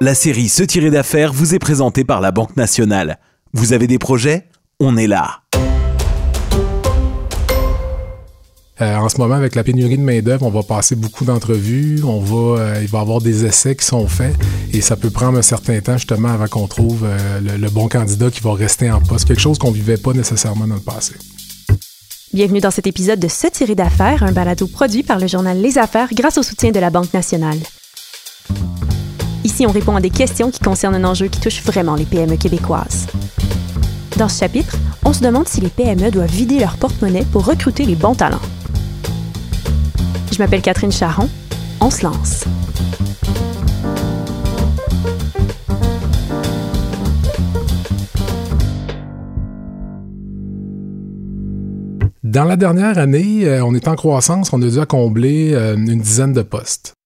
La série Se tirer d'affaires vous est présentée par la Banque nationale. Vous avez des projets? On est là. Euh, en ce moment, avec la pénurie de main-d'œuvre, on va passer beaucoup d'entrevues, on va, euh, il va y avoir des essais qui sont faits et ça peut prendre un certain temps justement avant qu'on trouve euh, le, le, bon candidat qui va rester en poste, quelque chose qu'on vivait pas nécessairement dans le passé. Bienvenue dans cet épisode de Se tirer d'affaires, un balado produit par le journal Les Affaires grâce au soutien de la Banque nationale. Ici, on répond à des questions qui concernent un enjeu qui touche vraiment les PME québécoises. Dans ce chapitre, on se demande si les PME doivent vider leur porte-monnaie pour recruter les bons talents. Je m'appelle Catherine Charron. On se lance. Dans la dernière année, euh, on est en croissance, on a dû combler euh, une dizaine de postes.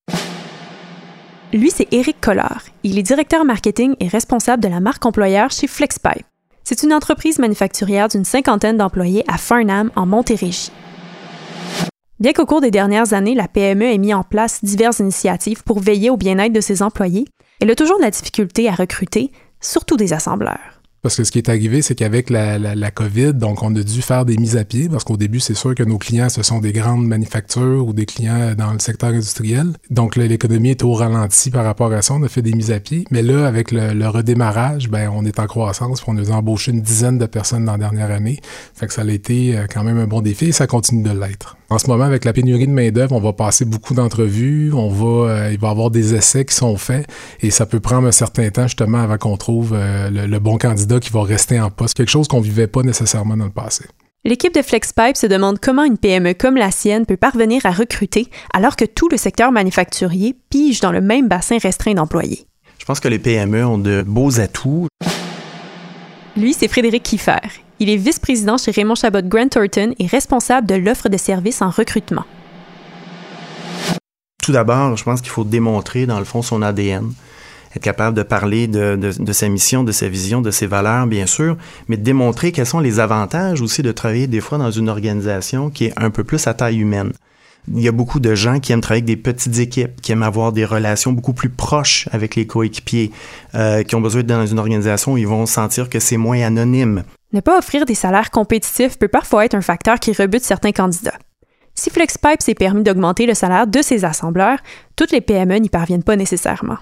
Lui, c'est Éric Collard. Il est directeur marketing et responsable de la marque employeur chez FlexPipe. C'est une entreprise manufacturière d'une cinquantaine d'employés à Farnham, en Montérégie. Bien qu'au cours des dernières années, la PME ait mis en place diverses initiatives pour veiller au bien-être de ses employés, elle a toujours de la difficulté à recruter, surtout des assembleurs. Parce que ce qui est arrivé, c'est qu'avec la, la, COVID, donc on a dû faire des mises à pied, parce qu'au début, c'est sûr que nos clients, ce sont des grandes manufactures ou des clients dans le secteur industriel. Donc l'économie est au ralenti par rapport à ça. On a fait des mises à pied. Mais là, avec le, redémarrage, ben on est en croissance. Puis on a embauché une dizaine de personnes dans la dernière année. Ça a été euh, quand même un bon défi et ça continue de l'être. En ce moment, avec la pénurie de main-d'œuvre, on va passer beaucoup d'entrevues, on va, euh, il va y avoir des essais qui sont faits et ça peut prendre un certain temps justement avant qu'on trouve euh, le, bon candidat qui va rester en poste, quelque chose qu'on vivait pas nécessairement dans le passé. L'équipe de FlexPipe se demande comment une PME comme la sienne peut parvenir à recruter alors que tout le secteur manufacturier pige dans le même bassin restreint d'employés. Je pense que les PME ont de beaux atouts. Lui, c'est Frédéric Kiffer. Il est vice-président chez Raymond Chabot Grant Thornton et responsable de l'offre de services en recrutement. Tout d'abord, je pense qu'il faut démontrer, dans le fond, son ADN. Être capable de parler de, de, de, sa mission, de sa vision, de ses valeurs, bien sûr, mais de démontrer quels sont les avantages aussi de travailler des fois dans une organisation qui est un peu plus à taille humaine. Il y a beaucoup de gens qui aiment travailler avec des petites équipes, qui aiment avoir des relations beaucoup plus proches avec les coéquipiers, euh, qui ont besoin d'être dans une organisation où ils vont sentir que c'est moins anonyme. Ne pas offrir des salaires compétitifs peut parfois être un facteur qui rebute certains candidats. Si FlexPipe s'est permis d'augmenter le salaire de ses assembleurs, toutes les PME n'y parviennent pas nécessairement.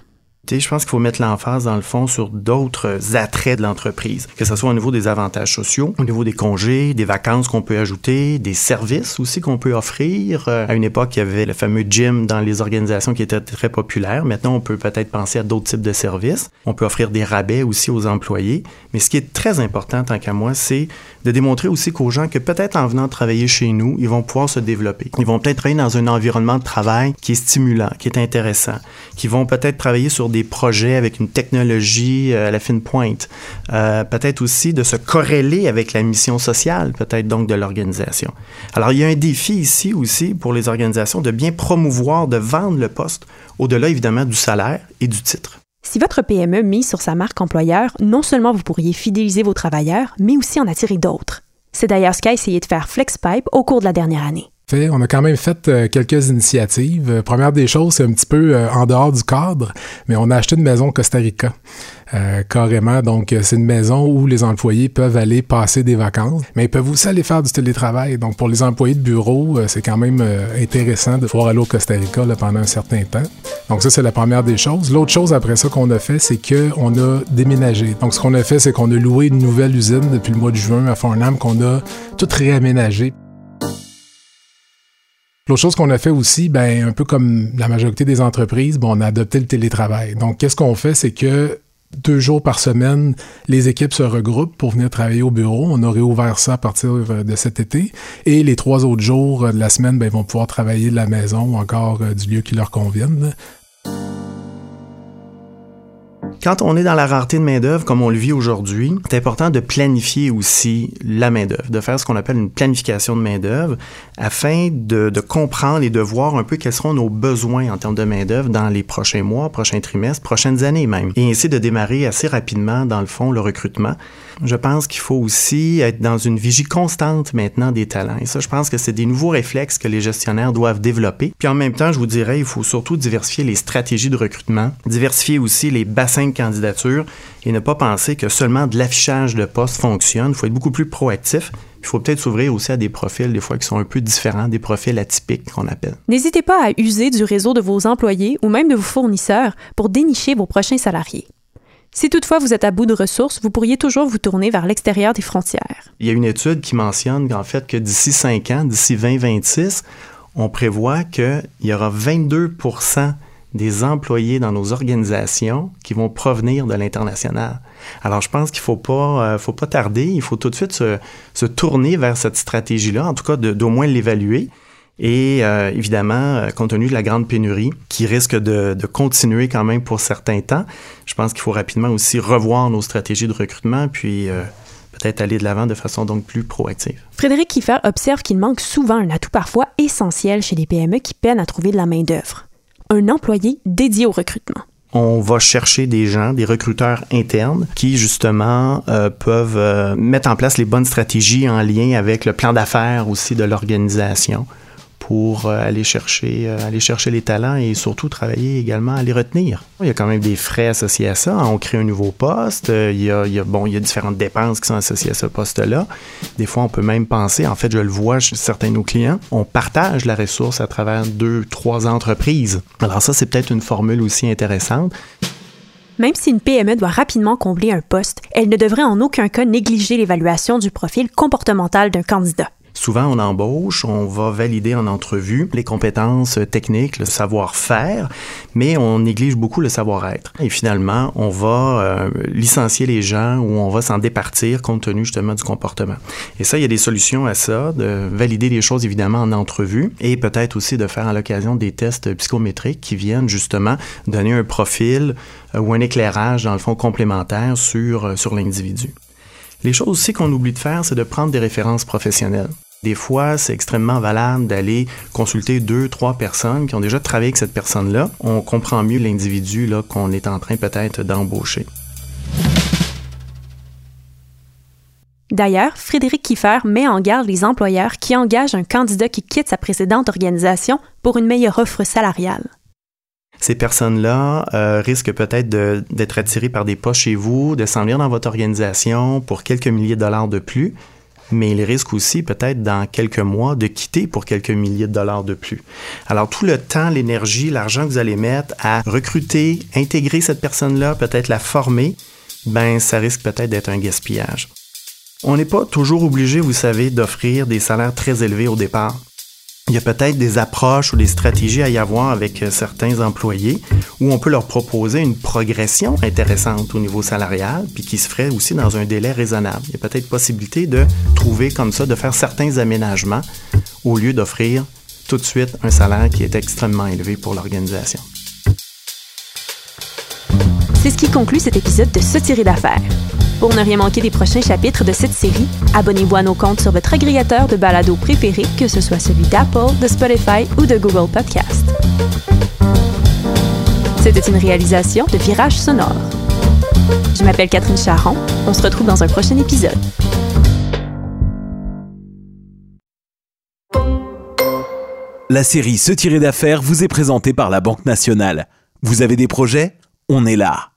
Je pense qu'il faut mettre l'emphase, dans le fond, sur d'autres attraits de l'entreprise, que ce soit au niveau des avantages sociaux, au niveau des congés, des vacances qu'on peut ajouter, des services aussi qu'on peut offrir. Euh, à une époque, il y avait le fameux gym dans les organisations qui était très populaire. Maintenant, on peut peut-être penser à d'autres types de services. On peut offrir des rabais aussi aux employés. Mais ce qui est très important, tant qu'à moi, c'est de démontrer aussi qu'aux gens que peut-être en venant travailler chez nous, ils vont pouvoir se développer. Ils vont peut-être travailler dans un environnement de travail qui est stimulant, qui est intéressant, qui vont peut-être travailler sur des projets avec une technologie à la fine pointe. Euh, peut-être aussi de se corréler avec la mission sociale, peut-être donc de l'organisation. Alors, il y a un défi ici aussi pour les organisations de bien promouvoir, de vendre le poste, au-delà évidemment du salaire et du titre. Si votre PME mise sur sa marque employeur, non seulement vous pourriez fidéliser vos travailleurs, mais aussi en attirer d'autres. C'est d'ailleurs ce qu'a essayé de faire FlexPipe au cours de la dernière année. On a quand même fait euh, quelques initiatives. Euh, première des choses, c'est un petit peu euh, en dehors du cadre, mais on a acheté une maison au Costa Rica. Carrément, donc c'est une maison où les employés peuvent aller passer des vacances, mais ils peuvent aussi aller faire du télétravail. Donc pour les employés de bureau, c'est quand même intéressant de pouvoir aller au Costa Rica pendant un certain temps. Donc ça, c'est la première des choses. L'autre chose après ça qu'on a fait, c'est qu'on a déménagé. Donc ce qu'on a fait, c'est qu'on a loué une nouvelle usine depuis le mois de juin à Farnham qu'on a tout réaménagé. L'autre chose qu'on a fait aussi, ben, un peu comme la majorité des entreprises, bon, on a adopté le télétravail. Donc, qu'est-ce qu'on fait, c'est que deux jours par semaine, les équipes se regroupent pour venir travailler au bureau. On a réouvert ça à partir de cet été. Et les trois autres jours de la semaine, ben, ils vont pouvoir travailler de la maison ou encore du lieu qui leur convienne. Quand on est dans la rareté de main-d'œuvre, comme on le vit aujourd'hui, c'est important de planifier aussi la main-d'œuvre, de faire ce qu'on appelle une planification de main-d'œuvre afin de, comprendre et de voir un peu quels seront nos besoins en termes de main-d'œuvre dans les prochains mois, prochains trimestres, prochaines années même. Et ainsi de démarrer assez rapidement, dans le fond, le recrutement. Je pense qu'il faut aussi être dans une vigie constante maintenant des talents. Et ça, je pense que c'est des nouveaux réflexes que les gestionnaires doivent développer. Puis en même temps, je vous dirais, il faut surtout diversifier les stratégies de recrutement, diversifier aussi les bassins candidature et ne pas penser que seulement de l'affichage de postes fonctionne. Il faut être beaucoup plus proactif. Il faut peut-être s'ouvrir aussi à des profils, des fois, qui sont un peu différents, des profils atypiques qu'on appelle. N'hésitez pas à user du réseau de vos employés ou même de vos fournisseurs pour dénicher vos prochains salariés. Si toutefois vous êtes à bout de ressources, vous pourriez toujours vous tourner vers l'extérieur des frontières. Il y a une étude qui mentionne qu'en fait que d'ici 5 ans, d'ici 2026, on prévoit qu'il y aura 22 des employés dans nos organisations qui vont provenir de l'international. Alors, je pense qu'il ne faut pas, euh, faut pas tarder, il faut tout de suite se, se tourner vers cette stratégie-là, en tout cas d'au moins l'évaluer. Et euh, évidemment, euh, compte tenu de la grande pénurie qui risque de, de, continuer quand même pour certains temps, je pense qu'il faut rapidement aussi revoir nos stratégies de recrutement, puis euh, peut-être aller de l'avant de façon donc plus proactive. Frédéric Kiefer observe qu'il manque souvent un atout parfois essentiel chez les PME qui peinent à trouver de la main-d'œuvre un employé dédié au recrutement. On va chercher des gens, des recruteurs internes qui justement euh, peuvent euh, mettre en place les bonnes stratégies en lien avec le plan d'affaires aussi de l'organisation pour euh, aller chercher, euh, aller chercher les talents et surtout travailler également à les retenir. Il y a quand même des frais associés à ça. On crée un nouveau poste. Euh, il y a, bon, il y a différentes dépenses qui sont associées à ce poste-là. Des fois, on peut même penser, en fait, je le vois chez certains de nos clients, on partage la ressource à travers deux, trois entreprises. Alors ça, c'est peut-être une formule aussi intéressante. Même si une PME doit rapidement combler un poste, elle ne devrait en aucun cas négliger l'évaluation du profil comportemental d'un candidat. Souvent, on embauche, on va valider en entrevue les compétences techniques, le savoir-faire, mais on néglige beaucoup le savoir-être. Et finalement, on va euh, licencier les gens ou on va s'en départir compte tenu justement du comportement. Et ça, il y a des solutions à ça, de valider les choses évidemment en entrevue et peut-être aussi de faire à l'occasion des tests psychométriques qui viennent justement donner un profil euh, ou un éclairage, dans le fond, complémentaire sur, euh, sur l'individu. Les choses aussi qu'on oublie de faire, c'est de prendre des références professionnelles. Des fois, c'est extrêmement valable d'aller consulter deux, trois personnes qui ont déjà travaillé avec cette personne-là. On comprend mieux l'individu qu'on est en train peut-être d'embaucher. D'ailleurs, Frédéric Kiefer met en garde les employeurs qui engagent un candidat qui quitte sa précédente organisation pour une meilleure offre salariale ces personnes-là euh, risquent peut-être d'être attirées par des postes chez vous, de s'en venir dans votre organisation pour quelques milliers de dollars de plus, mais ils risquent aussi peut-être dans quelques mois de quitter pour quelques milliers de dollars de plus. Alors tout le temps, l'énergie, l'argent que vous allez mettre à recruter, intégrer cette personne-là, peut-être la former, ben ça risque peut-être d'être un gaspillage. On n'est pas toujours obligé, vous savez, d'offrir des salaires très élevés au départ il y a peut-être des approches ou des stratégies à y avoir avec euh, certains employés où on peut leur proposer une progression intéressante au niveau salarial, puis qui se ferait aussi dans un délai raisonnable. Il y a peut-être possibilité de trouver comme ça, de faire certains aménagements au lieu d'offrir tout de suite un salaire qui est extrêmement élevé pour l'organisation. C'est ce qui conclut cet épisode de Se tirer d'affaires. Pour ne rien manquer des prochains chapitres de cette série, abonnez-vous à nos comptes sur votre agrégateur de balado préféré, que ce soit celui d'Apple, de Spotify ou de Google Podcast. C'était une réalisation de Virage Sonore. Je m'appelle Catherine Charron. On se retrouve dans un prochain épisode. La série Se tirer d'affaires vous est présentée par la Banque nationale. Vous avez des projets? on est là.